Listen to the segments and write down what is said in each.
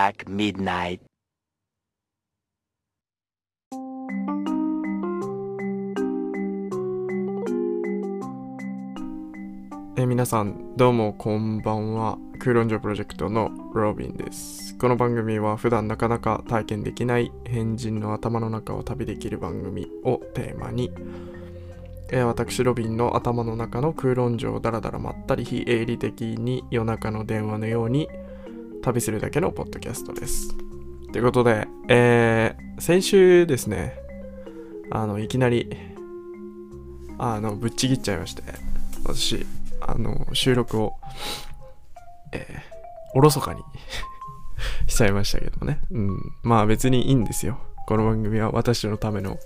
o'clock midnight. え皆さんどうもこんばんは。空論城プロジェクトのロビンです。この番組は普段なかなか体験できない変人の頭の中を旅できる番組をテーマに、え私ロビンの頭の中の空論城をダラダラまったり非営利的に夜中の電話のように旅するだけのポッドキャストですということで、えー先週ですねあのいきなりあのぶっちぎっちゃいまして私あの収録を、えーおろそかに しちゃいましたけどね。うん。まあ別にいいんですよ。この番組は私のための、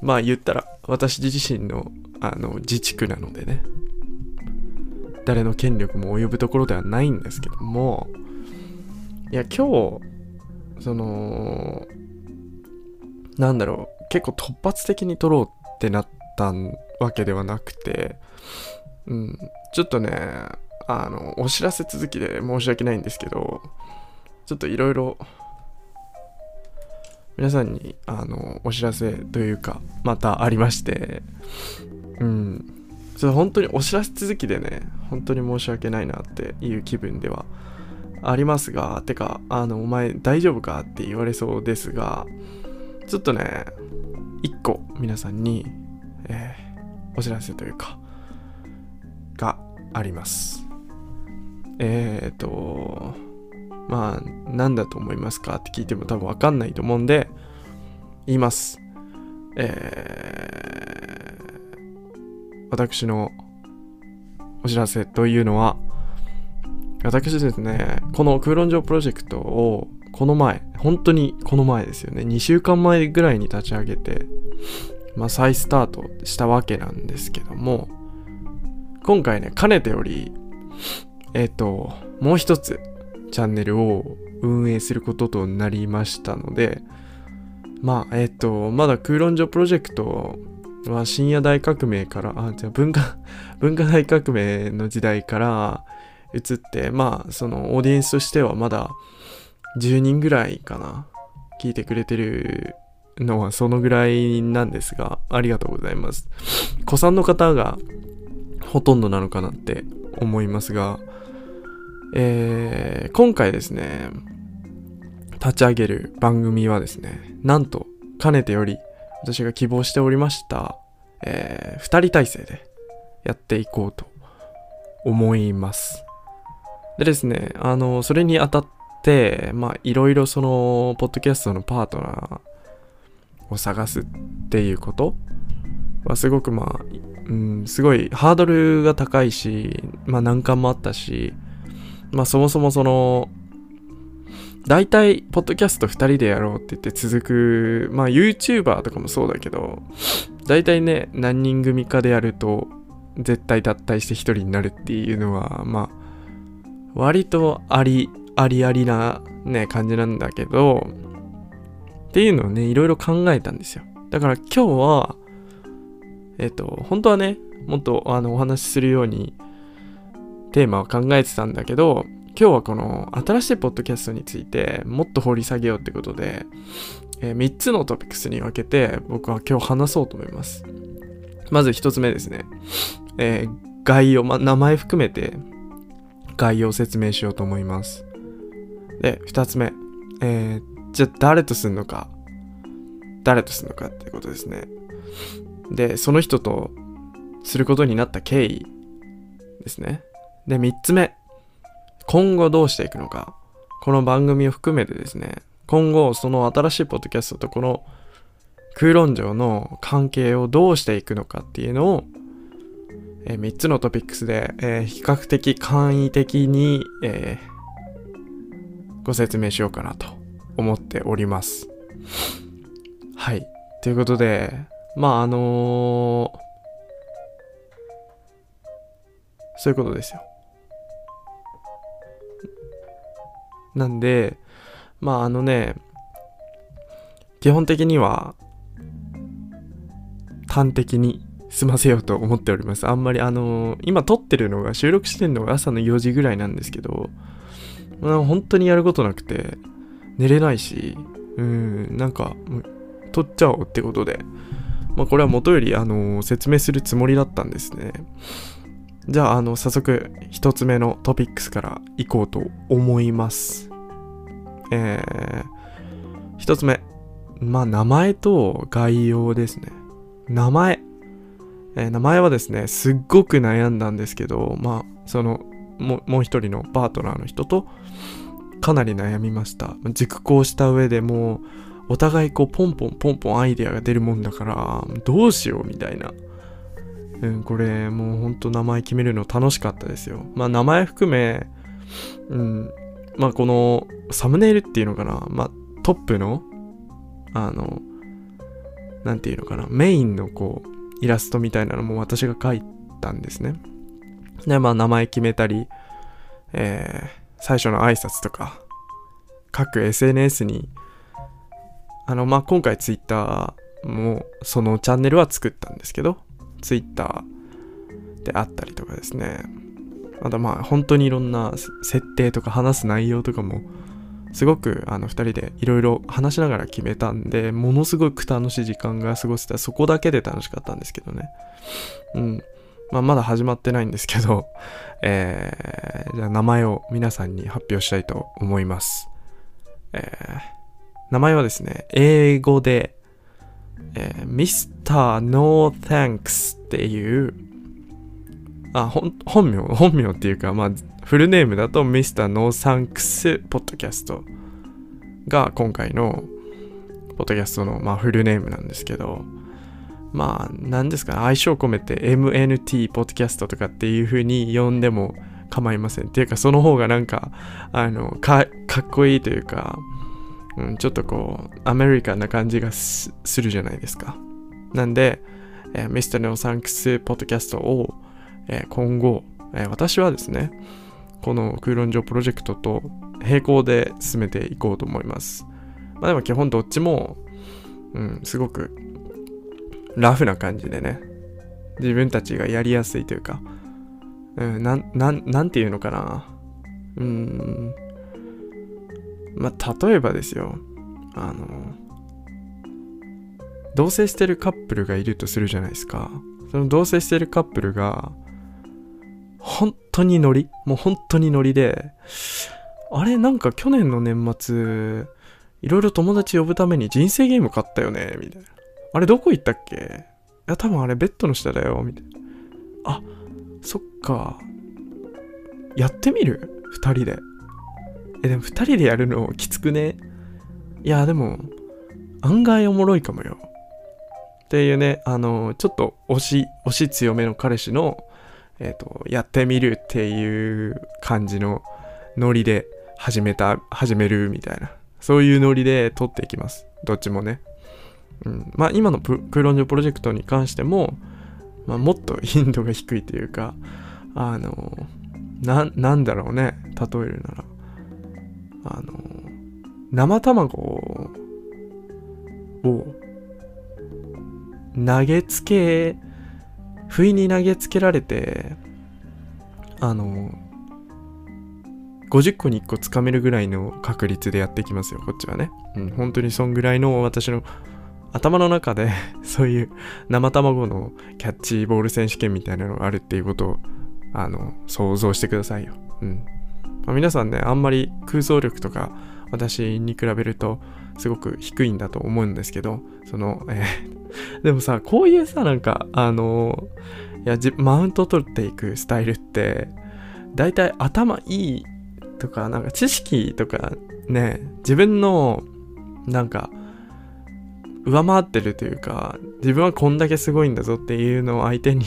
まあ言ったら私自身のあの自治区なのでね。誰の権力も及ぶところではないんですけども、いや今日、その、なんだろう、結構突発的に撮ろうってなったわけではなくて、うん、ちょっとね、あの、お知らせ続きで申し訳ないんですけど、ちょっといろいろ、皆さんに、あの、お知らせというか、またありまして、うん、ちょっと本当にお知らせ続きでね、本当に申し訳ないなっていう気分ではありますが、てか、あの、お前大丈夫か？って言われそうですが、ちょっとね、一個皆さんに、えーお知らせというか、があります。えっ、ー、と、まあ、なんだと思いますか？って聞いても多分わかんないと思うんで、言います。えー、私のお知らせというのは、私ですね、この空論上プロジェクトをこの前、本当にこの前ですよね、2週間前ぐらいに立ち上げて、まあ再スタートしたわけなんですけども、今回ね、かねてより、えっ、と、もう一つチャンネルを運営することとなりましたので、まあ、えっ、と、まだ空論上プロジェクトは深夜大革命から、あ、じゃあ文化、文化大革命の時代から移って、まあ、そのオーディエンスとしてはまだ10人ぐらいかな、聞いてくれてるのはそのぐらいなんですが、ありがとうございます。子さんの方がほとんどなのかなって思いますが、えー今回ですね、立ち上げる番組はですね、なんと、かねてより私が希望しておりました、えー、二人体制でやっていこうと思います。でですね、あの、それにあたって、まあ、いろいろその、ポッドキャストのパートナーを探すっていうことはすごくまあ、うん、すごいハードルが高いし、まあ難関もあったし、まあそもそもその、大体、ポッドキャスト2人でやろうって言って続く、まあ YouTuber とかもそうだけど、大体ね、何人組かでやると、絶対脱退して1人になるっていうのは、まあ、割とあり、ありありなね、感じなんだけど、っていうのをね、いろいろ考えたんですよ。だから今日は、えっ、と、本当はね、もっとあのお話しするようにテーマを考えてたんだけど、今日はこの新しいポッドキャストについてもっと掘り下げようってことで、え3つのトピックスに分けて僕は今日話そうと思います。まず1つ目ですね。えー概要、ま、名前含めて概要を説明しようと思います。で、2つ目。えーじゃあ誰とすんのか、誰とすんのかっていうことですね。で、その人とすることになった経緯ですね。で、3つ目。今後どうしていくのか。この番組を含めてですね、今後その新しいポッドキャストとこの空論上の関係をどうしていくのかっていうのを、え3つのトピックスで、えー比較的簡易的に、えーご説明しようかなと思っております。はい。ということで、まああのーそういうことですよ。なんで、まああのね、基本的には端的に済ませようと思っております。あんまりあのー今撮ってるのが収録してるのが朝の4時ぐらいなんですけど、まあ、本当にやることなくて、寝れないし、うん、なんか、取っちゃおうってことで、まあ、これは元より、あのー、説明するつもりだったんですね。じゃあ、あの、早速、一つ目のトピックスから行こうと思います。えー、一つ目。まあ、名前と概要ですね。名前。えー、名前はですね、すっごく悩んだんですけど、まあ、その、もう一人のパートナーの人と、かなり悩みました。熟考した上でもう、お互いこう、ポンポンポンポンアイデアが出るもんだから、どうしようみたいな。うん、これ、もうほんと名前決めるの楽しかったですよ。まあ、名前含め、うん、まあ、この、サムネイルっていうのかな、まあ、トップの、あの、なんていうのかな、メインのこう、イラストみたいなのも私が描いたんですね。で、まあ、名前決めたり、えー、最初の挨拶とか、各 SNS に、あの、まあ、今回 Twitter もそのチャンネルは作ったんですけど、Twitter であったりとかですね、またまあ、本当にいろんな設定とか話す内容とかも、すごくあの2人でいろいろ話しながら決めたんで、ものすごく楽しい時間が過ごせた。そこだけで楽しかったんですけどね。うん。まあ、まだ始まってないんですけど、えー、じゃあ名前を皆さんに発表したいと思います。えー、名前はですね、英語で、えー、Mr. No Thanks っていう、あ、本名、本名っていうか、まあ、フルネームだと Mr. No Thanks Podcast が今回のポッドキャストの、まあ、フルネームなんですけど、まあ、何ですか、相性込めて MNT ポッドキャストとかっていう風に呼んでも構いません。っていうか、その方がなんか、あの、か、かっこいいというか、うん、ちょっとこう、アメリカンな感じがするじゃないですか。なんで、えー、Mr. No Thanks ポッドキャストを、え、今後、え、私はですね、この空論上プロジェクトと並行で進めていこうと思います。まあでも基本どっちも、うん、すごくラフな感じでね、自分たちがやりやすいというか、うん、な、な、なんていうのかな。うん、まあ、例えばですよ、あの、同棲してるカップルがいるとするじゃないですか。その同棲してるカップルが、当にノリもう本当にノリで、あれなんか去年の年末、いろいろ友達呼ぶために人生ゲーム買ったよねみたいな。あれどこ行ったっけ？いや、多分あれベッドの下だよ、みたいな。あ、そっか。やってみる？二人で。え、でも二人でやるのきつくね？いや、でも、案外おもろいかもよ。っていうね、あの、ちょっと推し、推し強めの彼氏の、えっ、ー、と、やってみるっていう感じのノリで始めた、始めるみたいな。そういうノリで撮っていきます。どっちもね。うん、まあ今のプロンジョプロジェクトに関しても、まあ、もっと頻度が低いというかあのなんだろうね例えるならあの生卵を投げつけ不意に投げつけられてあの50個に1個つかめるぐらいの確率でやっていきますよこっちはね、うん、本当にそんぐらいの私の頭の中で そういう生卵のキャッチボール選手権みたいなのがあるっていうことをあの想像してくださいよ。うん。まあ、皆さんね、あんまり空想力とか私に比べるとすごく低いんだと思うんですけど、その、えー、でもさ、こういうさ、なんか、あのいや、マウント取っていくスタイルって、大体頭いいとか、なんか知識とかね、自分の、なんか、上回ってるというか、自分はこんだけすごいんだぞっていうのを相手に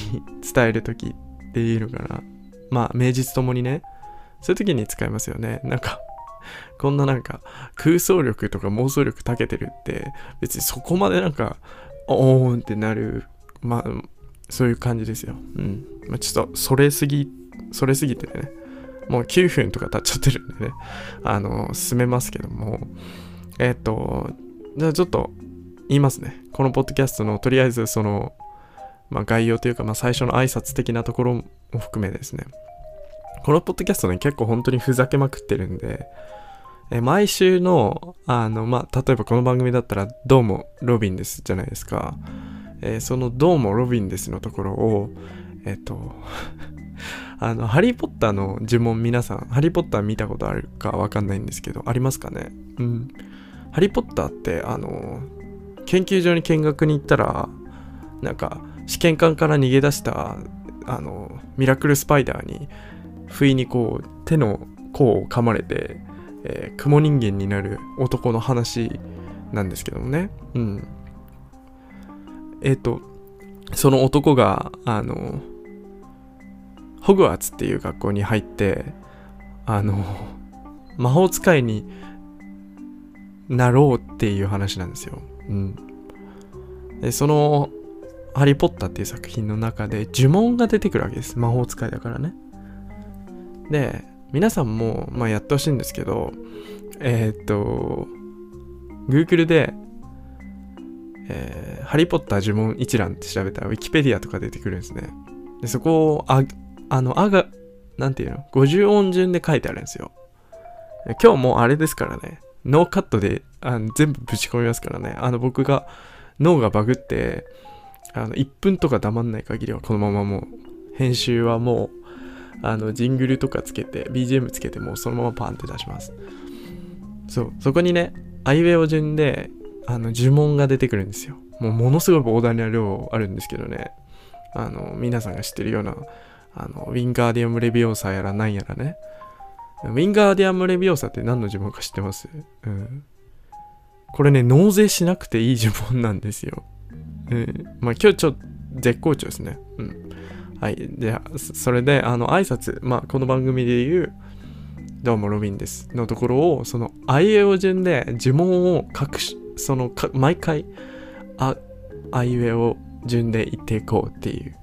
伝えるときっていうのかな。まあ、名実ともにね、そういう時に使いますよね。なんか、こんななんか空想力とか妄想力長けてるって別にそこまでなんかおーんってなるまあそういう感じですよ。うん。まあ、ちょっとそれすぎ、それすぎてね。もう9分とか経っちゃってるんでね。あの、進めますけども。えっ、と、じゃあちょっと言いますね。このポッドキャストのとりあえずその、まあ、概要というか、まあ、最初の挨拶的なところも含めですね。このポッドキャストね、結構本当にふざけまくってるんで、え毎週の、あの、まあ、例えばこの番組だったら、どうもロビンですじゃないですか。えー、そのどうもロビンですのところを、えっ、と あの、ハリーポッターの呪文皆さん、ハリーポッター見たことあるかわかんないんですけど、ありますかね？うん。ハリーポッターって、あの、研究所に見学に行ったら、なんか、試験管から逃げ出した、あの、ミラクルスパイダーに、不意にこう、手の甲を噛まれて、えー、雲人間になる男の話なんですけどもね。うん。えっ、ー、と、その男が、あの、ホグワーツっていう学校に入って、あの、魔法使いになろうっていう話なんですよ。うん。で、その、ハリー・ポッターっていう作品の中で呪文が出てくるわけです。魔法使いだからね。で、皆さんも、まあ、やってほしいんですけど、えー、っと、Google で、えー、ハリー・ポッター呪文一覧って調べたら、ウィキペディアとか出てくるんですね。で、そこを、あ、あの、あが、なんていうの ?50 音順で書いてあるんですよ。今日もあれですからね。ノーカットであの全部ぶち込みますからね。あの僕が脳がバグって、あの1分とか黙んない限りはこのままもう編集はもうあのジングルとかつけて BGM つけてもうそのままパンって出します。そう、そこにね、アイウェイを順であの呪文が出てくるんですよ。もうものすごい膨大な量あるんですけどね。あの皆さんが知ってるようなあの、ウィンガーディアム・レビオーサやらなんやらね。ウィンガーディアム・レビオーサって何の呪文か知ってます？うん。これね、納税しなくていい呪文なんですよ。うん。まあ今日ちょっと絶好調ですね。うん。はい。じゃあ、それで、あの、挨拶、まあこの番組で言う、どうもロビンですのところを、その、あいうえお順で呪文を隠し、その、毎回、あ、あいうえお順で言っていこうっていう、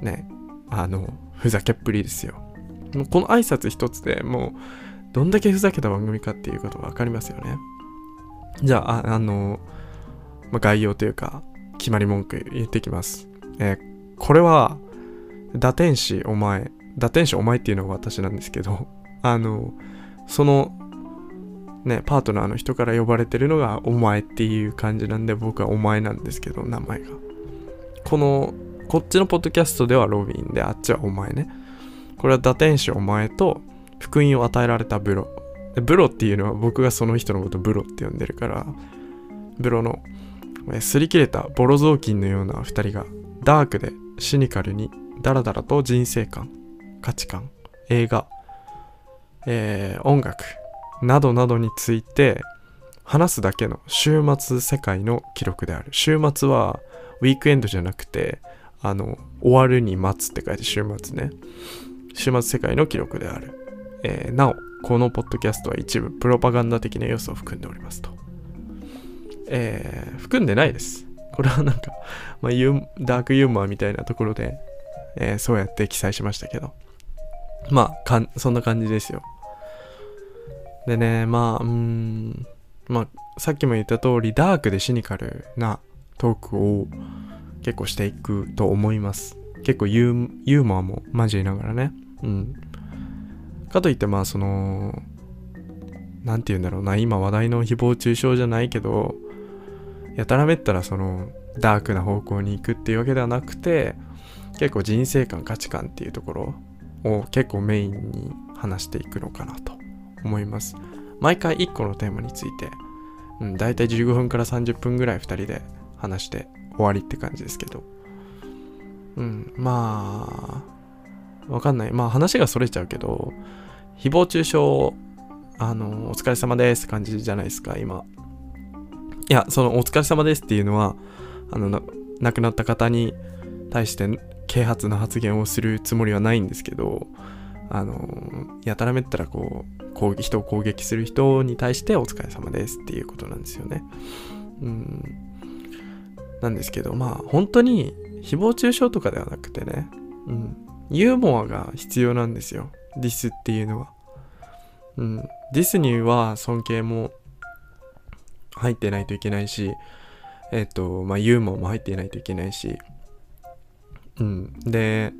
ね、あの、ふざけっぷりですよ。もうこの挨拶一つでもう、どんだけふざけた番組かっていうことがわかりますよね。じゃあ、ああの、まあ、概要というか、決まり文句言ってきます。えー、これは、打天使お前、打天使お前っていうのは私なんですけど、あの、その、ね、パートナーの人から呼ばれてるのがお前っていう感じなんで、僕はお前なんですけど、名前が。このこっちのポッドキャストではロビンで、あっちはお前ね。これは打天使お前と福音を与えられたブロ。ブロっていうのは僕がその人のことブロって呼んでるから、ブロの擦り切れたボロ雑巾のような二人がダークでシニカルにダラダラと人生観、価値観、映画、えー、音楽などなどについて話すだけの週末世界の記録である。週末はウィークエンドじゃなくてあの、終わるに待つって書いて週末ね。週末世界の記録である。えー、なお、このポッドキャストは一部プロパガンダ的な要素を含んでおりますと。えー、含んでないです。これはなんか、まあ、ダークユーモアみたいなところで、えー、そうやって記載しましたけど。まあ、かん、そんな感じですよ。でね、まあ、うん、まあ、さっきも言った通り、ダークでシニカルなトークを、結構していくと思います。結構ユーユーモアも交えながらね。うん。かといってまあその、何て言うんだろうな、今話題の誹謗中傷じゃないけど、やたらめったらその、ダークな方向に行くっていうわけではなくて、結構人生観、価値観っていうところを結構メインに話していくのかなと思います。毎回1個のテーマについて、うん、大体15分から30分ぐらい2人で話して終わりって感じですけど。うん、まあ、わかんない。まあ話がそれちゃうけど、誹謗中傷、あの、お疲れ様ですって感じじゃないですか、今。いや、そのお疲れ様ですっていうのは、あの、亡くなった方に対して啓発の発言をするつもりはないんですけど、あの、やたらめったらこう、こう人を攻撃する人に対してお疲れ様ですっていうことなんですよね。うん。なんですけど、まあ本当に誹謗中傷とかではなくてね、うん、ユーモアが必要なんですよ。ディスっていうのは。うん、ディスには尊敬も入ってないといけないし、えっ、と、まあユーモアも入っていないといけないし、うん。で、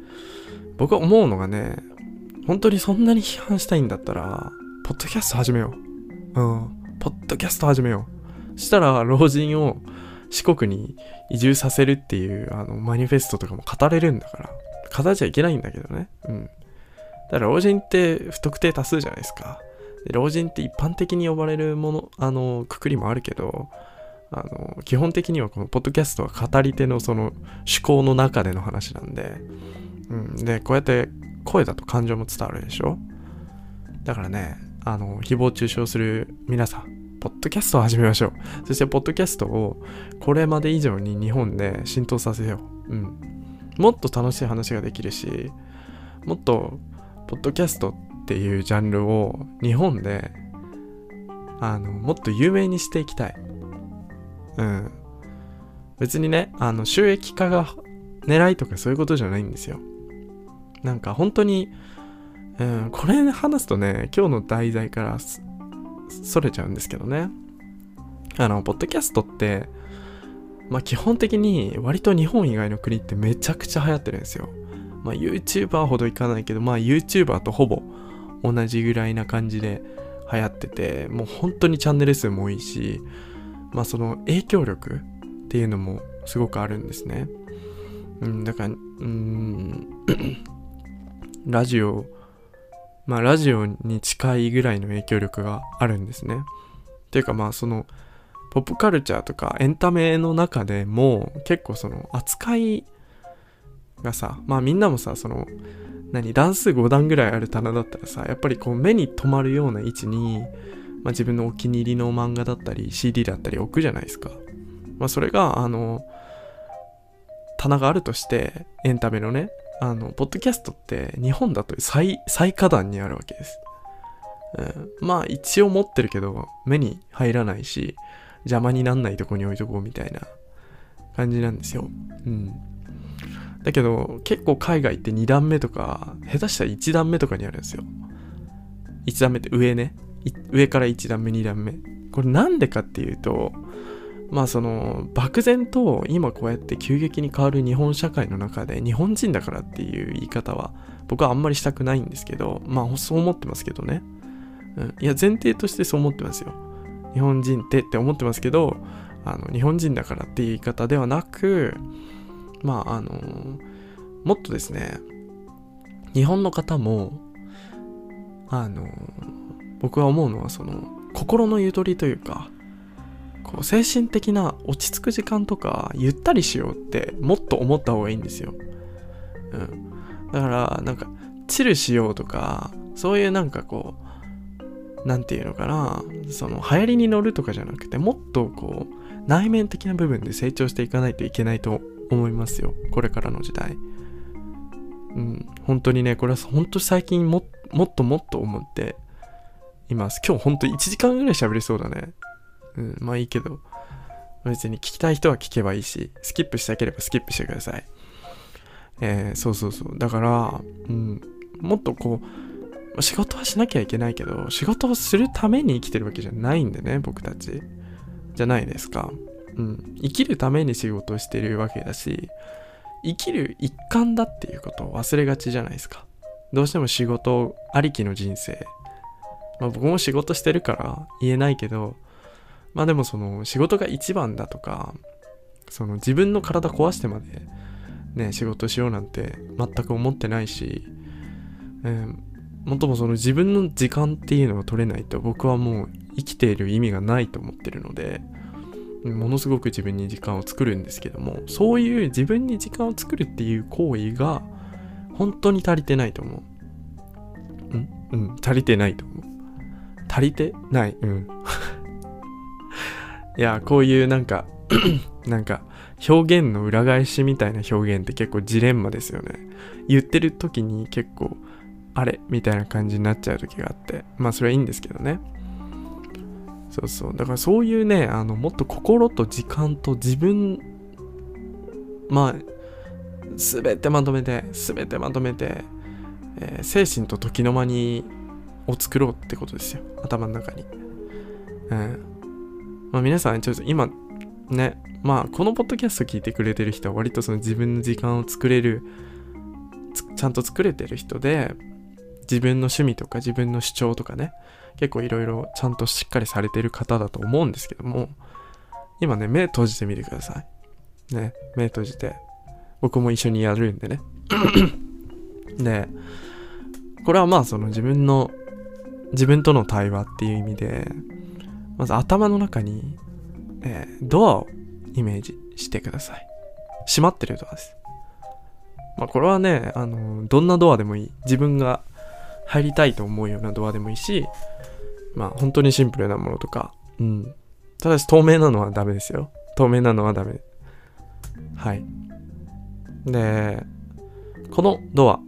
僕は思うのがね、本当にそんなに批判したいんだったら、ポッドキャスト始めよう。うん。ポッドキャスト始めよう。したら、老人を四国に移住させるっていう、あの、マニフェストとかも語れるんだから。語っちゃいけないんだけどね。うん。だから老人って不特定多数じゃないですか。老人って一般的に呼ばれるもの、あの、くくりもあるけど、あの、基本的にはこのポッドキャストは語り手のその思考の中での話なんで、うん。で、こうやって声だと感情も伝わるでしょ？だからね、あの、誹謗中傷する皆さん、ポッドキャストを始めましょう。そして、ポッドキャストをこれまで以上に日本で浸透させよう。うん。もっと楽しい話ができるし、もっと、ポッドキャストっていうジャンルを日本で、あの、もっと有名にしていきたい。うん。別にね、あの、収益化が狙いとかそういうことじゃないんですよ。なんか本当に、うん、これ話すとね、今日の題材からそれちゃうんですけどね。あの、ポッドキャストって、まあ基本的に割と日本以外の国ってめちゃくちゃ流行ってるんですよ。まあ YouTuber ほどいかないけど、まあ YouTuber とほぼ同じぐらいな感じで流行ってて、もう本当にチャンネル数も多いし、まあその影響力っていうのもすごくあるんですね。うん、だから、うん、ラジオ、まあラジオに近いぐらいの影響力があるんですね。っていうかまあその、ポップカルチャーとかエンタメの中でも結構その扱いがさ、まあみんなもさ、その、何、段数5段ぐらいある棚だったらさ、やっぱりこう目に留まるような位置に、まあ自分のお気に入りの漫画だったり CD だったり置くじゃないですか。まあそれが、あの、棚があるとして、エンタメのね、あの、ポッドキャストって日本だと最、最下段にあるわけです。うん、まあ一応持ってるけど、目に入らないし、邪魔になんないとこに置いとこうみたいな感じなんですよ。うん。だけど、結構海外って2段目とか、下手したら1段目とかにあるんですよ。1段目って上ね。上から1段目、2段目。これなんでかっていうと、まあその漠然と今こうやって急激に変わる日本社会の中で日本人だからっていう言い方は僕はあんまりしたくないんですけどまあそう思ってますけどね、うん、いや前提としてそう思ってますよ。日本人ってって思ってますけどあの日本人だからっていう言い方ではなくまああのもっとですね日本の方もあの僕は思うのはその心のゆとりというかこう精神的な落ち着く時間とかゆったりしようってもっと思った方がいいんですよ。うん。だからなんかチルしようとかそういうなんかこうなんていうのかなその流行りに乗るとかじゃなくてもっとこう内面的な部分で成長していかないといけないと思いますよ。これからの時代。うん。本当にね、これは本当最近ももっともっと思っています。今日本当1時間ぐらい喋りそうだね。うん、まあいいけど、別に聞きたい人は聞けばいいし、スキップしたければスキップしてください。えー、そうそうそう。だから、うん、もっとこう、仕事はしなきゃいけないけど、仕事をするために生きてるわけじゃないんでね、僕たち。じゃないですか。うん。生きるために仕事をしてるわけだし、生きる一環だっていうことを忘れがちじゃないですか。どうしても仕事ありきの人生。まあ僕も仕事してるから言えないけど、まあでもその仕事が一番だとか、その自分の体壊してまでね、仕事しようなんて全く思ってないし、えー、もっともその自分の時間っていうのを取れないと僕はもう生きている意味がないと思ってるので、ものすごく自分に時間を作るんですけども、そういう自分に時間を作るっていう行為が本当に足りてないと思う。うん？うん、足りてないと思う。足りて？ない。うん。いや、こういうなんか なんか、表現の裏返しみたいな表現って結構ジレンマですよね。言ってる時に結構、あれ？みたいな感じになっちゃう時があって。まあそれはいいんですけどね。そうそう。だからそういうね、あの、もっと心と時間と自分、まあ、すべてまとめて、すべてまとめて、えー、精神と時の間にを作ろうってことですよ。頭の中に。うん。まあ、皆さん、ちょっと今、ね、まあ、このポッドキャスト聞いてくれてる人は割とその自分の時間を作れる、ちゃんと作れてる人で、自分の趣味とか自分の主張とかね、結構いろいろちゃんとしっかりされてる方だと思うんですけども、今ね、目閉じてみてください。ね、目閉じて、僕も一緒にやるんでね。で、これはまあその自分の、自分との対話っていう意味で、まず頭の中に、えー、ドアをイメージしてください。閉まってるドアです。まあこれはね、あの、どんなドアでもいい。自分が入りたいと思うようなドアでもいいし、まあ本当にシンプルなものとか、うん。ただし透明なのはダメですよ。透明なのはダメ。はい。で、このドア、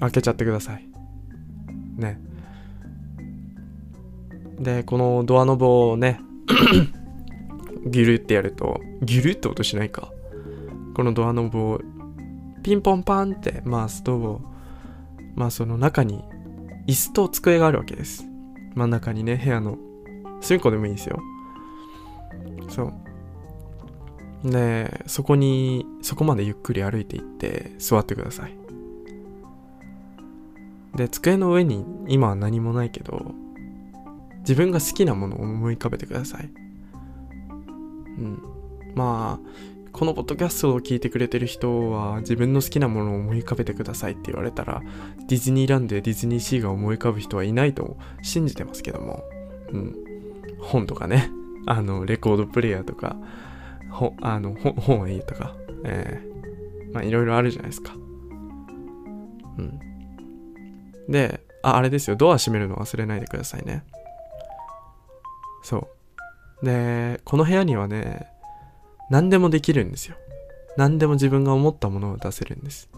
開けちゃってください。ね。で、このドアノブをね、ギュルってやると、ギュルって音しないか。このドアノブをピンポンパンって回すと、まあその中に椅子と机があるわけです。真ん中にね、部屋の隅っこでもいいですよ。そう。で、そこに、そこまでゆっくり歩いていって座ってください。で、机の上に今は何もないけど、自分が好きなものを思い浮かべてください。うん。まあ、このポッドキャストを聞いてくれてる人は自分の好きなものを思い浮かべてくださいって言われたらディズニーランドやディズニーシーが思い浮かぶ人はいないと信じてますけども、うん、本とかねあのレコードプレイヤーとかほあの本はいいとか、えー、まあいろいろあるじゃないですか。うん。で、あ、あれですよ、ドア閉めるの忘れないでくださいね。そう。で、この部屋にはね、何でもできるんですよ。何でも自分が思ったものを出せるんです。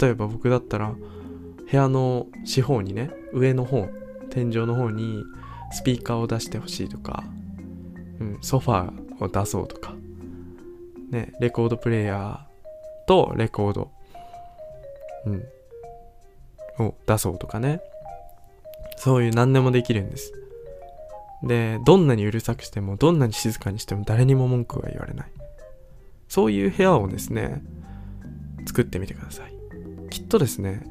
例えば僕だったら、部屋の四方にね、上の方、天井の方にスピーカーを出してほしいとか、うん、ソファーを出そうとか、ね、レコードプレイヤーとレコード、うん、を出そうとかね。そういう何でもできるんです。で、どんなにうるさくしても、どんなに静かにしても誰にも文句は言われない。そういう部屋をですね、作ってみてください。きっとですね、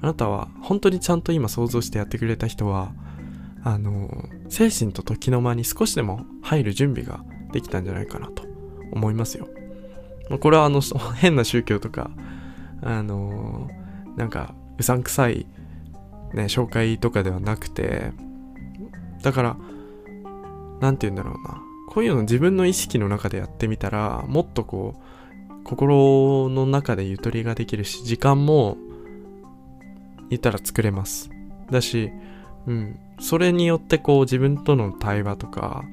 あなたは本当にちゃんと今想像してやってくれた人は、あの、精神と時の間に少しでも入る準備ができたんじゃないかなと思いますよ。これはあの、変な宗教とか、あの、なんか、うさんくさい、ね、紹介とかではなくて、だから、なんて言うんだろうな。こういうの自分の意識の中でやってみたら、もっとこう、心の中でゆとりができるし、時間も、言ったら作れます。だし、うん、それによってこう自分との対話とか、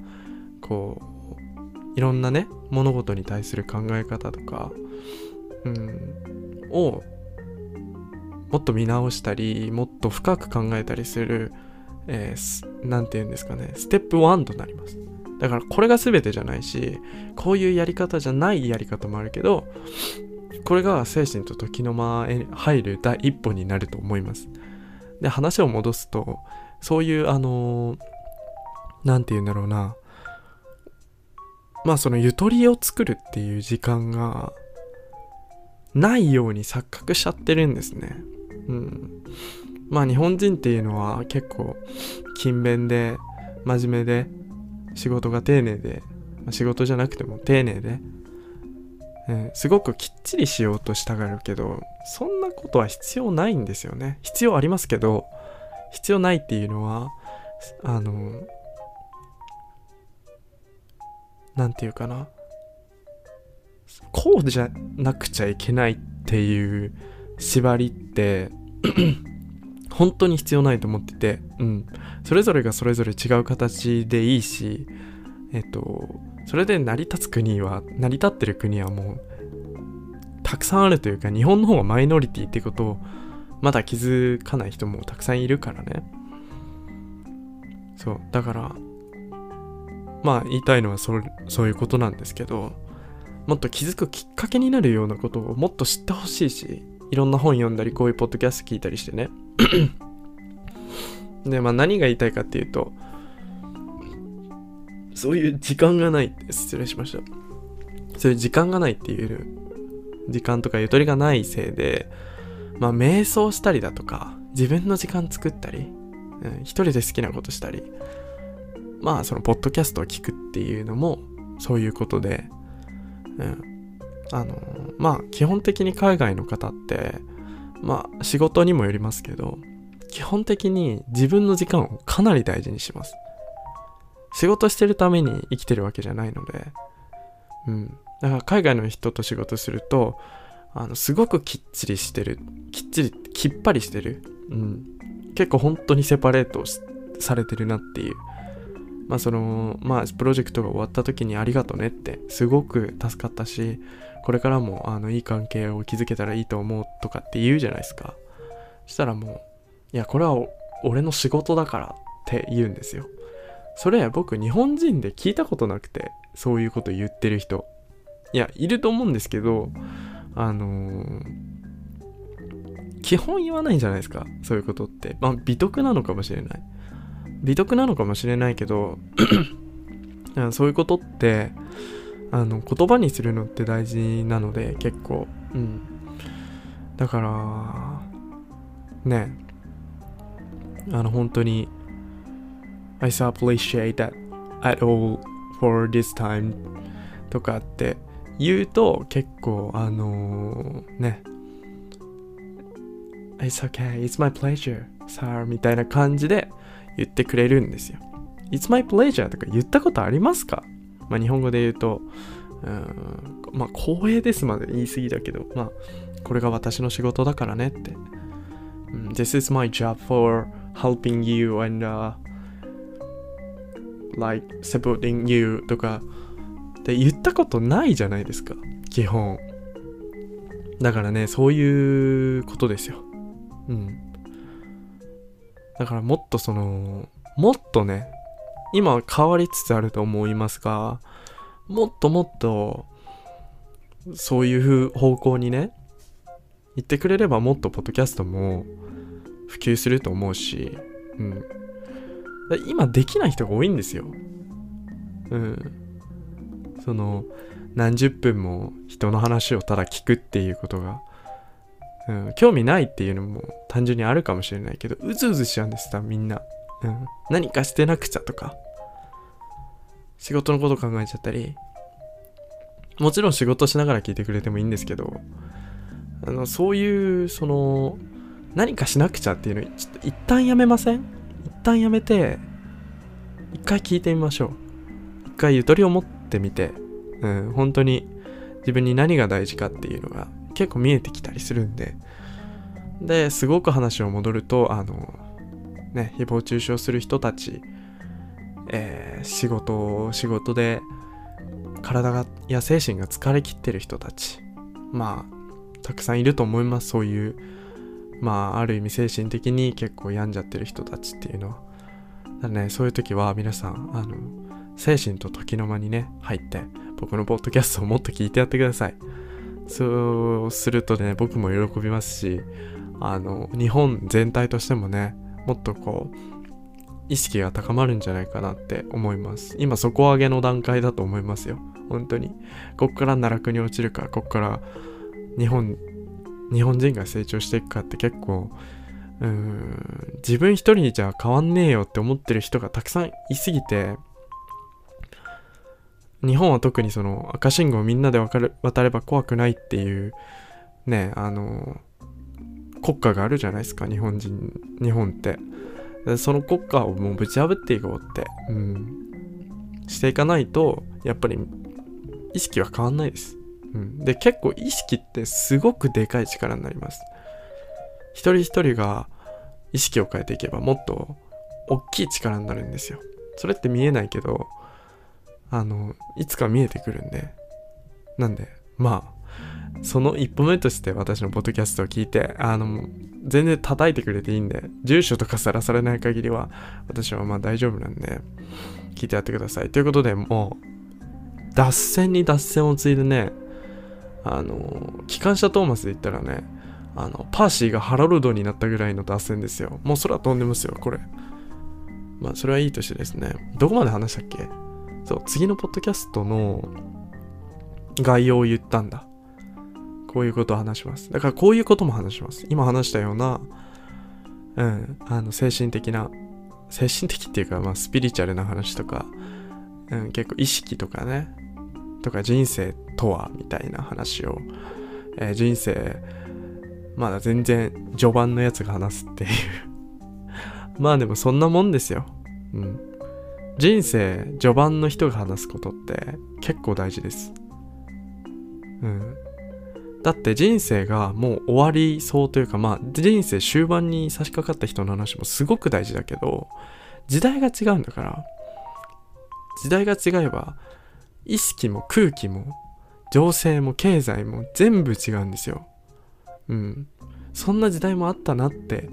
こう、いろんなね、物事に対する考え方とか、うん、を、もっと見直したり、もっと深く考えたりする、えー、て言うんですかね、ステップ1となります。だからこれが全てじゃないし、こういうやり方じゃないやり方もあるけど、これが精神と時の間へ入る第一歩になると思います。で、話を戻すと、そういう、あの何て言うんだろうな、まあそのゆとりを作るっていう時間がないように錯覚しちゃってるんですね。うん。まあ日本人っていうのは結構勤勉で真面目で仕事が丁寧で、仕事じゃなくても丁寧で、えー、すごくきっちりしようとしたがるけど、そんなことは必要ないんですよね。必要ありますけど、必要ないっていうのは、あの、なんていうかな。こうじゃなくちゃいけないっていう縛りって本当に必要ないと思ってて、うん。それぞれがそれぞれ違う形でいいし、えっと、それで成り立つ国は、成り立ってる国はもう、たくさんあるというか、日本の方がマイノリティってことを、まだ気づかない人もたくさんいるからね。そう。だから、まあ言いたいのはそそういうことなんですけど、もっと気づくきっかけになるようなことをもっと知ってほしいし、いろんな本読んだり、こういうポッドキャスト聞いたりしてね。で、まあ何が言いたいかっていうと、そういう時間がない、失礼しました。そういう時間がないっていう、時間とかゆとりがないせいで、まあ瞑想したりだとか、自分の時間作ったり、うん、一人で好きなことしたり、まあそのポッドキャストを聞くっていうのもそういうことで、うん、あのまあ基本的に海外の方ってまあ仕事にもよりますけど基本的に自分の時間をかなり大事にします。仕事してるために生きてるわけじゃないので。うん。だから海外の人と仕事するとあのすごくきっちりしてるきっちりきっぱりしてる。うん。結構本当にセパレートされてるなっていう。まあその、まあプロジェクトが終わった時にありがとねってすごく助かったし、これからもあのいい関係を築けたらいいと思うとかって言うじゃないですか。そしたらもう、いや、これは俺の仕事だからって言うんですよ。それ僕日本人で聞いたことなくて、そういうこと言ってる人。いや、いると思うんですけど、あのー、基本言わないんじゃないですか。そういうことって。まあ美徳なのかもしれない。美徳なのかもしれないけど そういうことってあの言葉にするのって大事なので結構。うん。だからね。あの本当に I so appreciate that at all for this time とかって言うと結構あのー、ね。It's okay, it's my pleasure, sir みたいな感じで言ってくれるんですよ。It's my pleasure とか言ったことありますか？まあ日本語で言うと、うんまあ光栄ですまで言い過ぎだけど、まあこれが私の仕事だからねって。This is my job for helping you and、uh, like supporting you とかって言ったことないじゃないですか。基本。だからね、そういうことですよ。うん。だからもっとその、もっとね、今は変わりつつあると思いますが、もっともっと、そういう方向にね、言ってくれればもっとポッドキャストも普及すると思うし、うん。今できない人が多いんですよ。うん。その、何十分も人の話をただ聞くっていうことがうん、興味ないっていうのも単純にあるかもしれないけど、うずうずしちゃうんですみんな。うん、何かしてなくちゃとか、仕事のこと考えちゃったり、もちろん仕事しながら聞いてくれてもいいんですけど、あの、そういう、その、何かしなくちゃっていうの、ちょっと一旦やめません？一旦やめて、一回聞いてみましょう。一回ゆとりを持ってみて、うん、本当に自分に何が大事かっていうのが結構見えてきたりするんで、で、すごく話を戻ると、あの、ね、誹謗中傷する人たち、えー、仕事を、仕事で体が、や精神が疲れきってる人たち、まあ、たくさんいると思います、そういう、まあ、ある意味精神的に結構病んじゃってる人たちっていうのは。だね、そういう時は皆さん、あの、精神と時の間にね、入って、僕のポッドキャストをもっと聞いてやってください。そうするとね、僕も喜びますし、あの、日本全体としてもね、もっとこう、意識が高まるんじゃないかなって思います。今底上げの段階だと思いますよ。本当に。こっから奈落に落ちるか、こっから日本、日本人が成長していくかって結構、うーん、自分一人じゃ変わんねえよって思ってる人がたくさんいすぎて、日本は特にその赤信号みんなで渡れば怖くないっていうねあの国家があるじゃないですか日本人日本って。その国家をもうぶち破っていこうって、うん、していかないとやっぱり意識は変わんないです、うん、で結構意識ってすごくでかい力になります。一人一人が意識を変えていけばもっと大きい力になるんですよ。それって見えないけどあの、いつか見えてくるんで、なんで、まあ、その一歩目として私のポッドキャストを聞いて、あの、全然叩いてくれていいんで、住所とかさらされない限りは、私はまあ大丈夫なんで、聞いてやってください。ということで、もう、脱線に脱線をついでね、あの、機関車トーマスで言ったらね、あの、パーシーがハロルドになったぐらいの脱線ですよ。もう空飛んでますよ、これ。まあ、それはいいとしてですね。どこまで話したっけ？そう、次のポッドキャストの概要を言ったんだ。こういうことを話します。だからこういうことも話します。今話したような、うんあの精神的な精神的っていうか、まあ、スピリチュアルな話とか、うん、結構意識とかねとか人生とはみたいな話を、えー、人生まだ全然序盤のやつが話すっていう まあでもそんなもんですよ。うん。人生序盤の人が話すことって結構大事です。うん。だって人生がもう終わりそうというかまあ人生終盤に差し掛かった人の話もすごく大事だけど時代が違うんだから時代が違えば意識も空気も情勢も経済も全部違うんですよ。うん。そんな時代もあったなって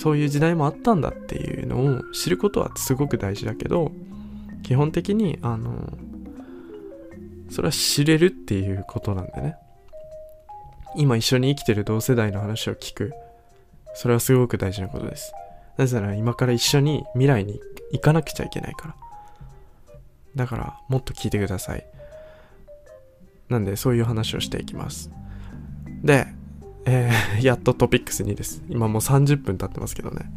そういう時代もあったんだっていうのを知ることはすごく大事だけど基本的にあのそれは知れるっていうことなんでね。今一緒に生きてる同世代の話を聞く。それはすごく大事なことです。なぜなら今から一緒に未来に行かなくちゃいけないから。だからもっと聞いてください。なんでそういう話をしていきます。でえー、やっとトピックス2です。今もう30分経ってますけどね。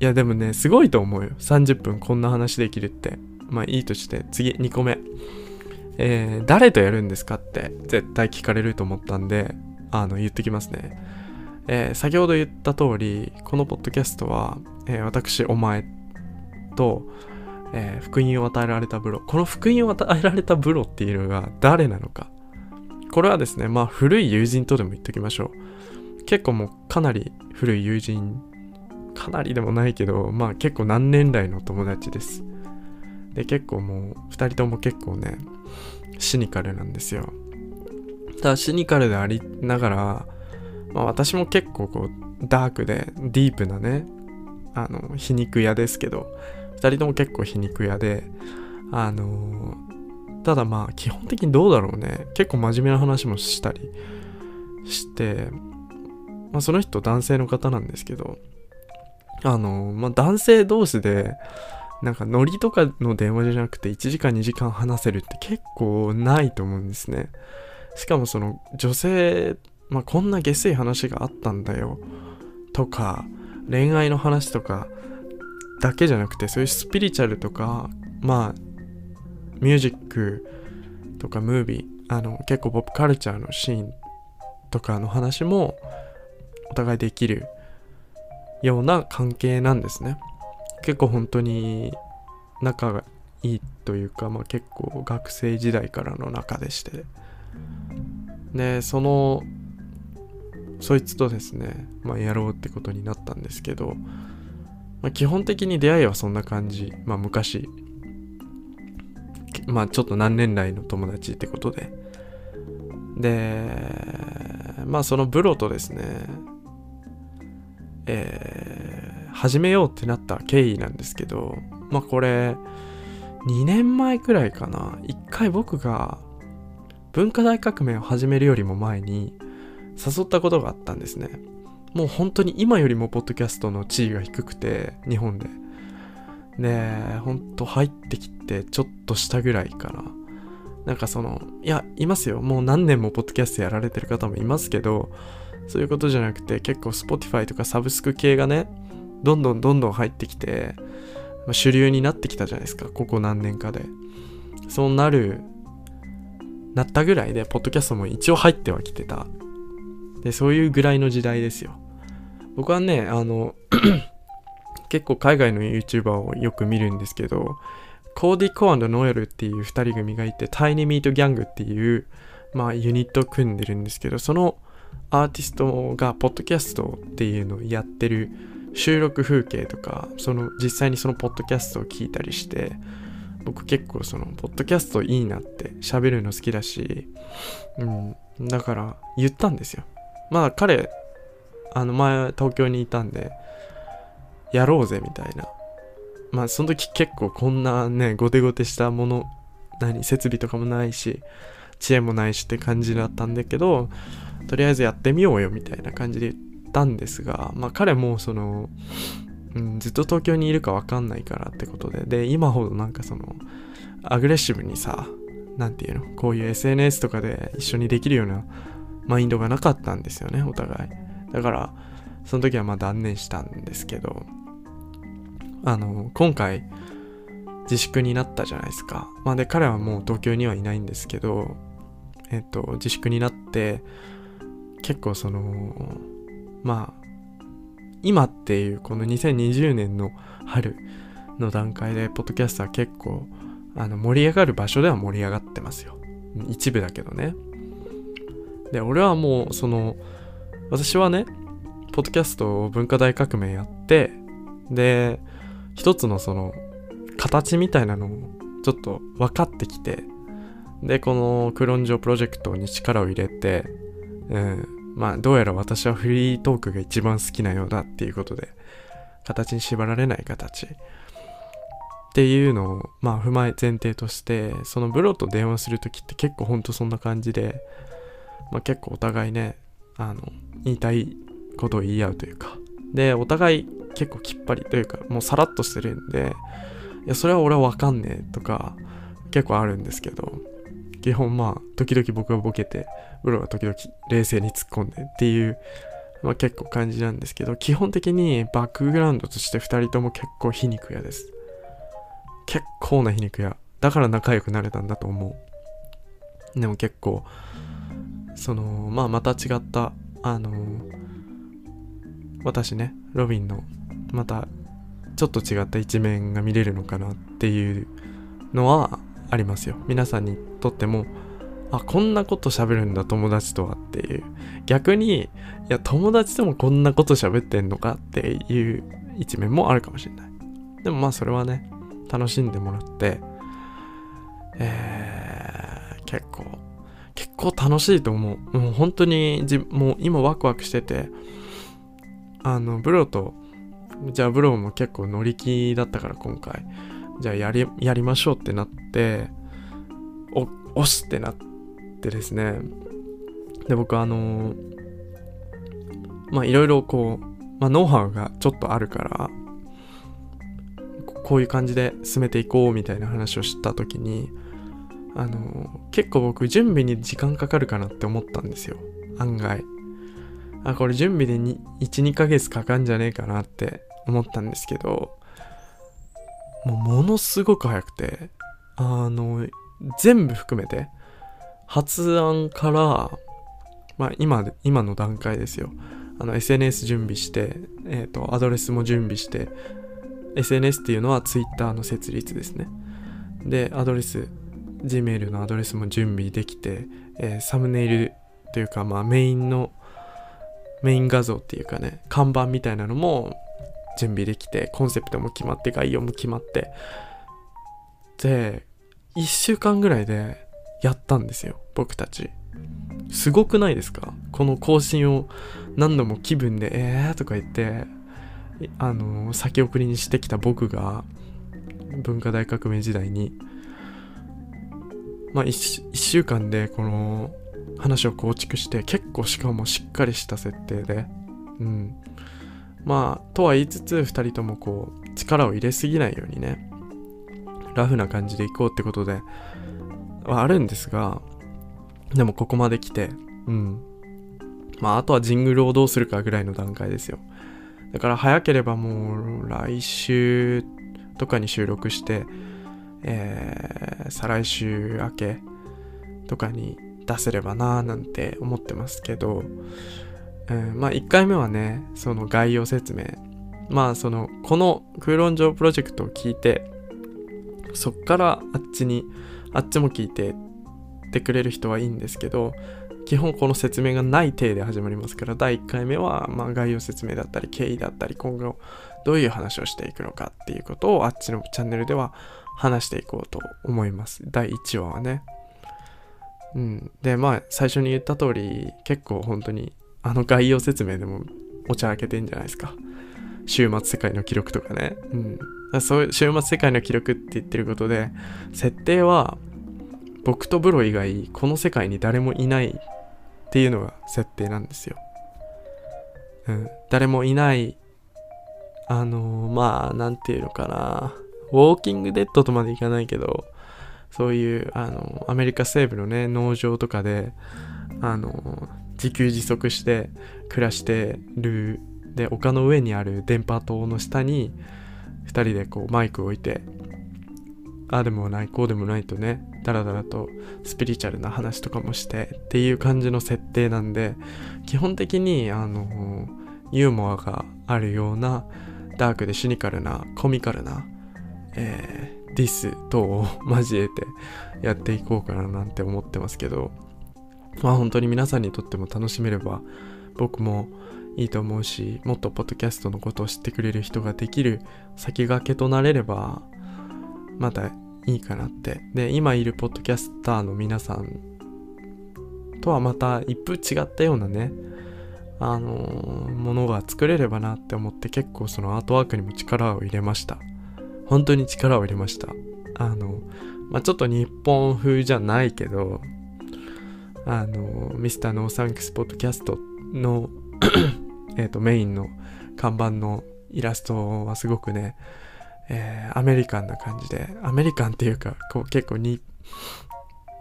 いやでもね、すごいと思うよ。30分こんな話できるって。まあいいとして、次2個目。えー、誰とやるんですかって絶対聞かれると思ったんで、あの、言ってきますね。えー、先ほど言った通り、このポッドキャストは、えー、私、お前と、えー、福音を与えられたブロ。この福音を与えられたブロっていうのが誰なのか。これはですね、まあ古い友人とでも言っときましょう。結構もうかなり古い友人、かなりでもないけど、まあ結構何年来の友達です。で、結構もう2人とも結構ね、シニカルなんですよ。ただシニカルでありながら、まあ私も結構こうダークでディープなね、あの、皮肉屋ですけど、2人とも結構皮肉屋で、あのただまあ基本的にどうだろうね。結構真面目な話もしたりしてまあその人男性の方なんですけどあのまあ男性同士でなんかノリとかの電話じゃなくて1時間2時間話せるって結構ないと思うんですね。しかもその女性まあこんな下水話があったんだよとか恋愛の話とかだけじゃなくてそういうスピリチュアルとかまあミュージックとかムービーあの結構ポップカルチャーのシーンとかの話もお互いできるような関係なんですね。結構本当に仲がいいというか、まあ、結構学生時代からの仲でして。でそのそいつとですね、まあ、やろうってことになったんですけど、まあ、基本的に出会いはそんな感じ、まあ、昔まあちょっと何年来の友達ってことで。で、まあそのブロとですね、えー、始めようってなった経緯なんですけど、まあこれ、2年前くらいかな、一回僕が文化大革命を始めるよりも前に誘ったことがあったんですね。もう本当に今よりもポッドキャストの地位が低くて、日本で。で、ほんと入ってきてちょっとしたぐらいかな。なんかその、いや、いますよ。もう何年もポッドキャストやられてる方もいますけど、そういうことじゃなくて結構 Spotify とかサブスク系がね、どんどんどんどん入ってきて、まあ、主流になってきたじゃないですか。ここ何年かで。そうなる、なったぐらいで、ポッドキャストも一応入ってはきてた。で、そういうぐらいの時代ですよ。僕はね、あの結構海外の YouTuber をよく見るんですけど、コーディ・コアンドノエルっていう2人組がいて、タイニー・ミート・ギャングっていう、まあ、ユニットを組んでるんですけど、そのアーティストがポッドキャストっていうのをやってる収録風景とか、その実際にそのポッドキャストを聞いたりして、僕結構そのポッドキャストいいなって喋るの好きだし、うん、だから言ったんですよ。まあ彼、あの前東京にいたんで、やろうぜみたいな。まあその時結構こんなね、ゴテゴテしたもの、何、設備とかもないし、知恵もないしって感じだったんだけど、とりあえずやってみようよみたいな感じで言ったんですが、まあ彼もその、うん、ずっと東京にいるかわかんないからってことで、で、今ほどなんかその、アグレッシブにさ、なんていうの、こういう SNS とかで一緒にできるようなマインドがなかったんですよね、お互い。だから、その時はまあ断念したんですけど、あの、今回自粛になったじゃないですか。まあで、彼はもう東京にはいないんですけど、えっと、自粛になって、結構その、まあ、今っていうこの2020年の春の段階で、ポッドキャストは結構、あの、盛り上がる場所では盛り上がってますよ。一部だけどね。で、俺はもう、その、私はね、ポッドキャストを文化大革命やって、で、一つのその、形みたいなのをちょっと分かってきて、で、このクロンジョプロジェクトに力を入れて、うん、まあ、どうやら私はフリートークが一番好きなようだっていうことで、形に縛られない形。っていうのを、まあ、踏まえ前提として、そのブロと電話するときって結構ほんとそんな感じで、まあ、結構お互いね、あの、言いたいことを言い合うというか、で、お互い結構きっぱりというか、もうさらっとしてるんで、いや、それは俺はわかんねえとか、結構あるんですけど、基本まあ、時々僕がボケて、ブロが時々冷静に突っ込んでっていう、まあ結構感じなんですけど、基本的にバックグラウンドとして2人とも結構皮肉屋です。結構な皮肉屋。だから仲良くなれたんだと思う。でも結構、その、まあまた違った、あの私ね、ロビンの、また、ちょっと違った一面が見れるのかなっていうのはありますよ。皆さんにとっても、あ、こんなこと喋るんだ、友達とはっていう。逆に、いや、友達ともこんなこと喋ってんのかっていう一面もあるかもしれない。でもまあそれはね、楽しんでもらって、えー、結構、結構楽しいと思う。もう本当にじ、もう今ワクワクしてて、あの、ブロと、じゃあブローも結構乗り気だったから今回。じゃあやり、やりましょうってなって、お、押しってなってですね。で、僕あのまあいろいろこう、まあノウハウがちょっとあるから、こういう感じで進めていこうみたいな話をした時に、あの結構僕準備に時間かかるかなって思ったんですよ。案外。あ、これ準備で1、2ヶ月かかんじゃねえかなって思ったんですけど、もうものすごく早くて、あの、全部含めて、発案から、まあ今、今の段階ですよ。あの SNS 準備して、えっ、ー、と、アドレスも準備して、SNS っていうのは Twitter の設立ですね。で、アドレス、Gmail のアドレスも準備できて、えー、サムネイルというか、まあメインの、メイン画像っていうかね、看板みたいなのも準備できて、コンセプトも決まって、概要も決まって、で、1週間ぐらいでやったんですよ、僕たち。すごくないですか？この更新を何度も気分で、えーとか言って、あのー、先送りにしてきた僕が、文化大革命時代に、まあ 1, 1週間でこの話を構築して、結構しかもしっかりした設定で、うん。まあ、とは言いつつ、2人ともこう、力を入れすぎないようにね、ラフな感じでいこうってことで、はあるんですが、でもここまで来て、うん。まあ、あとはジングルをどうするかぐらいの段階ですよ。だから早ければもう来週とかに収録して、えー、再来週明けとかに出せればなーなんて思ってますけど、うん、まあ1回目はね、その概要説明。まあその、この空論上プロジェクトを聞いて、そっからあっちに、あっちも聞いてってくれる人はいいんですけど、基本この説明がない体で始まりますから、第1回目は、ま概要説明だったり、経緯だったり、今後どういう話をしていくのかっていうことをあっちのチャンネルでは話していこうと思います。第1話はね。うん。で、まあ最初に言った通り、結構本当にあの概要説明でもお茶開けてんじゃないですか。週末世界の記録とかね。うん。そういう週末世界の記録って言ってることで、設定は僕とブロ以外この世界に誰もいないっていうのが設定なんですよ。うん。誰もいない、あのー、まあ、なんていうのかな。ウォーキングデッドとまでいかないけど、そういう、あの、アメリカ西部のね、農場とかで、あの、自給自足して暮らしてる。で丘の上にある電波塔の下に2人でこうマイク置いてああでもないこうでもないとねダラダラとスピリチュアルな話とかもしてっていう感じの設定なんで基本的にあのユーモアがあるようなダークでシニカルなコミカルな、えー、ディス等を交えてやっていこうかななんて思ってますけどまあ本当に皆さんにとっても楽しめれば僕もいいと思うしもっとポッドキャストのことを知ってくれる人ができる先駆けとなれればまたいいかなって。で今いるポッドキャスターの皆さんとはまた一風違ったようなねあのものが作れればなって思って結構そのアートワークにも力を入れました。本当に力を入れました。あのまあちょっと日本風じゃないけどあのミスターノーサンクスポッドキャストの えっとメインの看板のイラストはすごくね、えー、アメリカンな感じでアメリカンっていうかこう結構に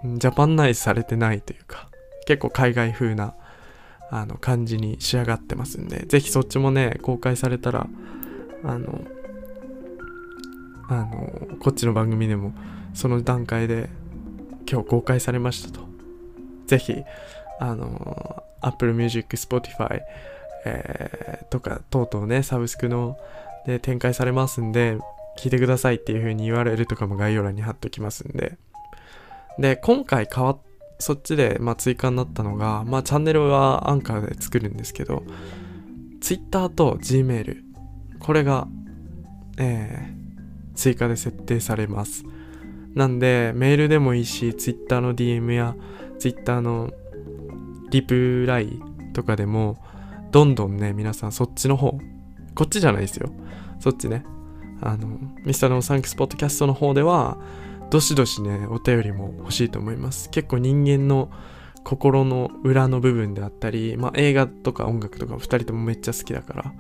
ジャパンナイズされてないというか結構海外風なあの感じに仕上がってますんでぜひそっちもね公開されたらあのあのこっちの番組でもその段階で今日公開されましたと。ぜひあの Apple Music、Spotify、えー、とか等々ねサブスクので展開されますんで聞いてくださいっていう風に URL とかも概要欄に貼っときますんで。で今回変わっそっちで、まあ、追加になったのが、まあ、チャンネルはアンカーで作るんですけど、Twitter と Gmail、これが、えー、追加で設定されます。なんで、メールでもいいし、Twitter の DM や Twitter のリプライとかでも、どんどんね、皆さんそっちの方、こっちじゃないですよ。そっちね。あの、ミスターのサンクスポッドキャストの方では、どしどしね、お便りも欲しいと思います。結構人間の心の裏の部分であったり、まあ映画とか音楽とか2人ともめっちゃ好きだから、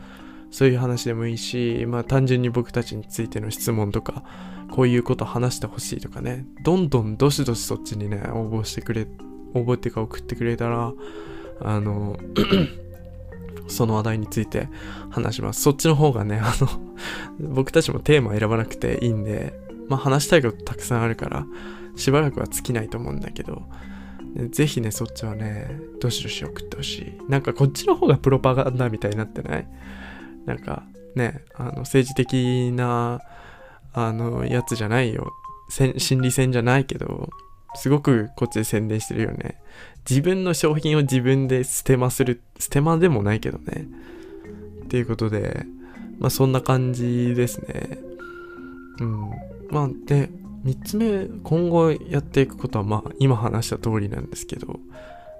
そういう話でもいいし、まあ単純に僕たちについての質問とか、こういうこと話してほしいとかね、どんどんどしどしそっちにね、応募してくれ、応募っていうか送ってくれたら、あの、その話題について話します。そっちの方がね、あの僕たちもテーマ選ばなくていいんで、まあ話したいことたくさんあるから、しばらくは尽きないと思うんだけど、ぜひね、そっちはね、どしどし送ってほしい。なんかこっちの方がプロパガンダみたいになってない？なんかね、あの政治的な、あの、やつじゃないよ。心理戦じゃないけど、すごくこっちで宣伝してるよね。自分の商品を自分で捨てまする、捨て間でもないけどね。っていうことで、まあそんな感じですね。うん。まあ、で、3つ目、今後やっていくことは、まあ、今話した通りなんですけど、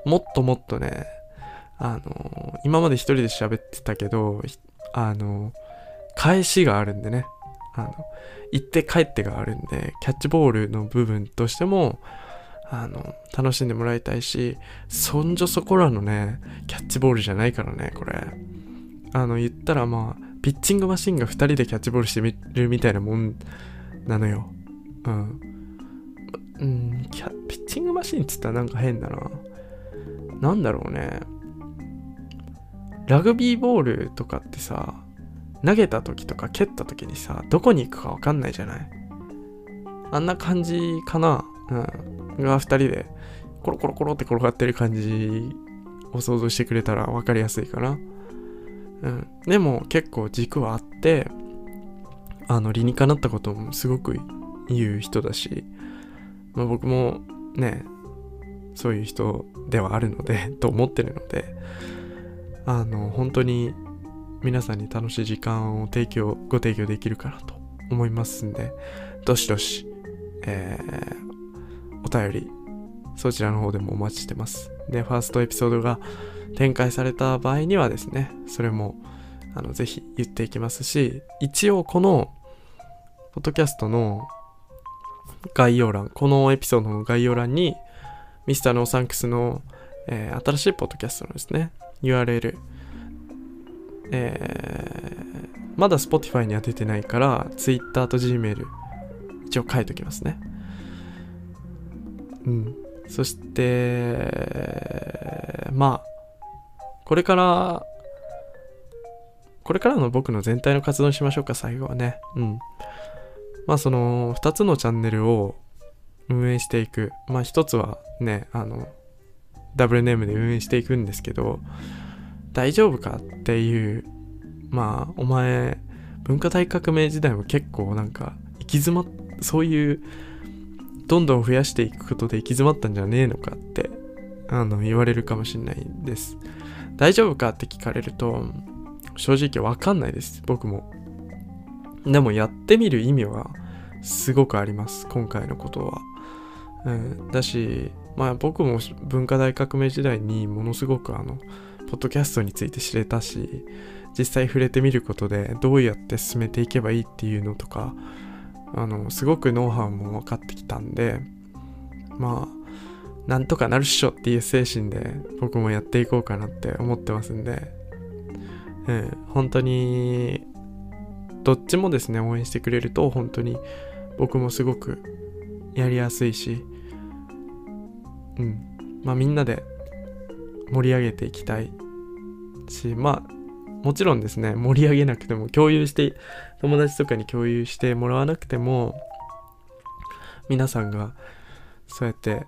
もっともっとね、あの、今まで一人で喋ってたけど、あの、返しがあるんでね、あの、行って帰ってがあるんで、キャッチボールの部分としても、あの、楽しんでもらいたいし、そんじょそこらのね、キャッチボールじゃないからね、これ。あの、言ったらまあ、ピッチングマシンが2人でキャッチボールしてみるみたいなもんなのよ。うん。うん、キャピッチングマシンっつったらなんか変だな。なんだろうね。ラグビーボールとかってさ、投げた時とか蹴った時にさ、どこに行くかわかんないじゃない？あんな感じかな？うん。が2人で、コロコロコロって転がってる感じを想像してくれたら分かりやすいかな。うん。でも結構軸はあって、あの理にかなったこともすごく言う人だし、まあ、僕もねそういう人ではあるのでと思ってるのであの本当に皆さんに楽しい時間を提供ご提供できるかなと思いますんでどしどし、えー、お便りそちらの方でもお待ちしてます。でファーストエピソードが展開された場合にはですねそれもあの、ぜひ言っていきますし、一応この、ポッドキャストの概要欄、このエピソードの概要欄に、ミスターノーサンクスの、えー、新しいポッドキャストのですね、URL、えー、まだ Spotify には出てないから、Twitter と Gmail、一応書いときますね。うん。そして、まあ、これからこれからの僕の全体の活動にしましょうか、最後はね。うん。まあその2つのチャンネルを運営していく。まあ1つはね、あの、ダブルネームで運営していくんですけど、大丈夫かっていう、まあお前、文化大革命時代も結構なんか行き詰まっ、そういう、どんどん増やしていくことで行き詰まったんじゃねえのかって、あの、言われるかもしれないです。大丈夫かって聞かれると、正直わかんないです。僕も。でもやってみる意味はすごくあります。今回のことは。うん、だし、まあ僕も文化大革命時代にものすごくあの、ポッドキャストについて知れたし、実際触れてみることでどうやって進めていけばいいっていうのとか、あの、すごくノウハウも分かってきたんで、まあ、なんとかなるっしょっていう精神で僕もやっていこうかなって思ってますんで、うん、本当にどっちもですね応援してくれると本当に僕もすごくやりやすいしうん。まあみんなで盛り上げていきたい。しまあもちろんですね盛り上げなくても共有して友達とかに共有してもらわなくても皆さんがそうやって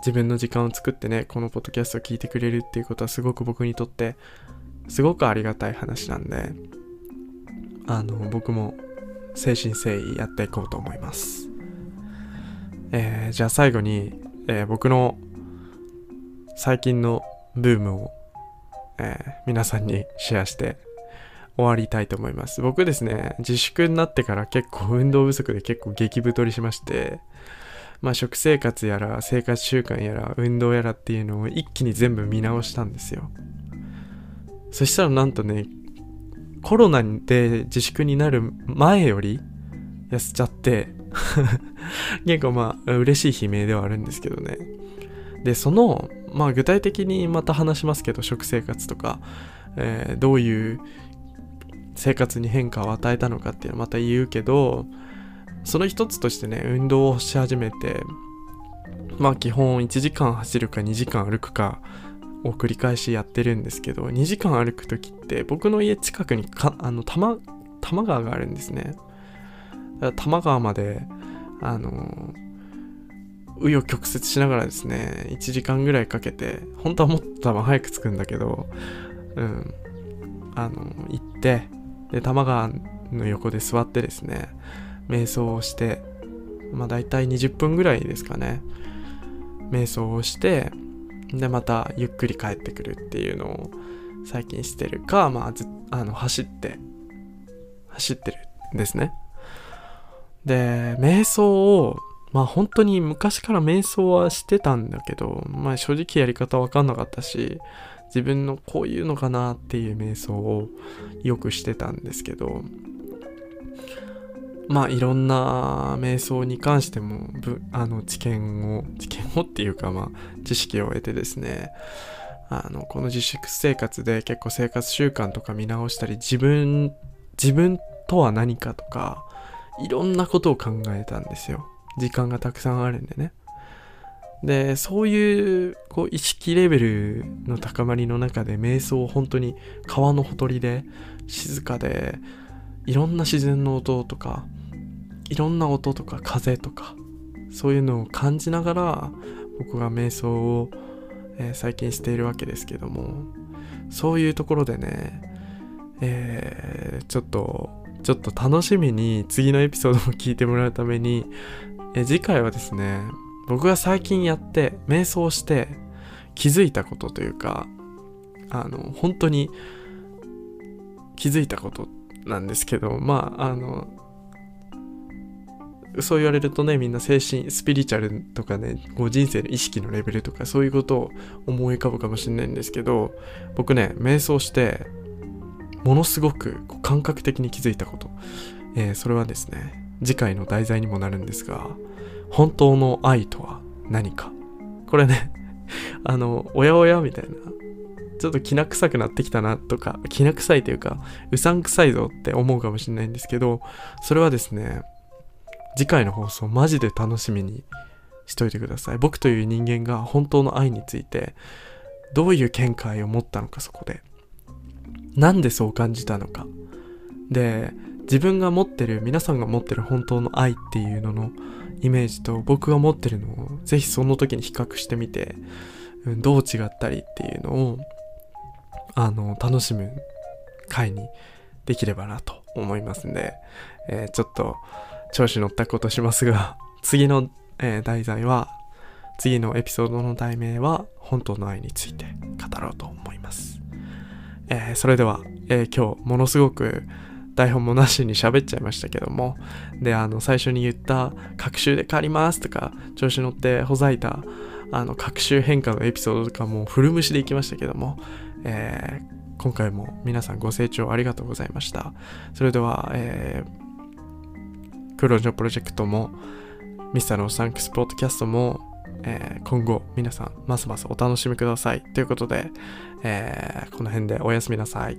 自分の時間を作ってねこのポッドキャストを聞いてくれるっていうことはすごく僕にとってすごくありがたい話なんであの僕も誠心誠意やっていこうと思います、えー、じゃあ最後に、えー、僕の最近のブームを、えー、皆さんにシェアして終わりたいと思います。僕ですね自粛になってから結構運動不足で結構激太りしましてまあ食生活やら生活習慣やら運動やらっていうのを一気に全部見直したんですよ。そしたらなんとね、コロナで自粛になる前より痩せちゃって 結構まあ嬉しい悲鳴ではあるんですけどね。で、その、まあ具体的にまた話しますけど、食生活とか、えー、どういう生活に変化を与えたのかっていうのはまた言うけど、その一つとしてね、運動をし始めて、まあ基本1時間走るか2時間歩くか、を繰り返しやってるんですけど2時間歩く時って僕の家近くにかあの多摩多摩川があるんですね多摩川まであの紆余曲折しながらですね1時間ぐらいかけて本当はもっと多分早く着くんだけどうんあの行ってで多摩川の横で座ってですね瞑想をしてまあ大体20分ぐらいですかね瞑想をしてでまたゆっくり帰ってくるっていうのを最近してるかまあずあの走って走ってるんですね。で瞑想をまあ本当に昔から瞑想はしてたんだけどまあ正直やり方わかんなかったし自分のこういうのかなっていう瞑想をよくしてたんですけどまあいろんな瞑想に関してもあの知見を知見をっていうかまあ知識を得てですねあのこの自粛生活で結構生活習慣とか見直したり自分自分とは何かとかいろんなことを考えたんですよ。時間がたくさんあるんでね。でそういうこう意識レベルの高まりの中で瞑想を本当に川のほとりで静かでいろんな自然の音とかいろんな音とか風とかそういうのを感じながら僕が瞑想を、えー、最近しているわけですけどもそういうところでね、えー、ちょっとちょっと楽しみに次のエピソードを聞いてもらうために、え、次回はですね僕が最近やって瞑想して気づいたことというかあの本当に気づいたことなんですけどまああのそう言われるとね、みんな精神、スピリチュアルとかね、こう人生の意識のレベルとかそういうことを思い浮かぶかもしれないんですけど、僕ね、瞑想して、ものすごくこう感覚的に気づいたこと、えー、それはですね、次回の題材にもなるんですが、本当の愛とは何か。これね、あの、おやおやみたいな、ちょっときな臭くなってきたなとか、きな臭いというか、うさんくさいぞって思うかもしれないんですけど、それはですね、次回の放送マジで楽しみにしといてください。僕という人間が本当の愛についてどういう見解を持ったのかそこで。なんでそう感じたのか。で、自分が持ってる、皆さんが持ってる本当の愛っていうののイメージと僕が持ってるのをぜひその時に比較してみて、うん、どう違ったりっていうのを、あの、楽しむ回にできればなと思いますんで、えー、ちょっと調子乗ったことしますが、次の、えー、題材は、次のエピソードの題名は、本当の愛について語ろうと思います。えー、それでは、えー、今日ものすごく台本もなしに喋っちゃいましたけども、で、あの、最初に言った、学習で変わりますとか、調子乗ってほざいた、あの、学習変化のエピソードとかも古虫でいきましたけども、えー、今回も皆さんご清聴ありがとうございました。それでは、えー、クロージョプロジェクトも、ミスターのサンクスポッドキャストも、えー、今後皆さんますますお楽しみください。ということで、えー、この辺でおやすみなさい。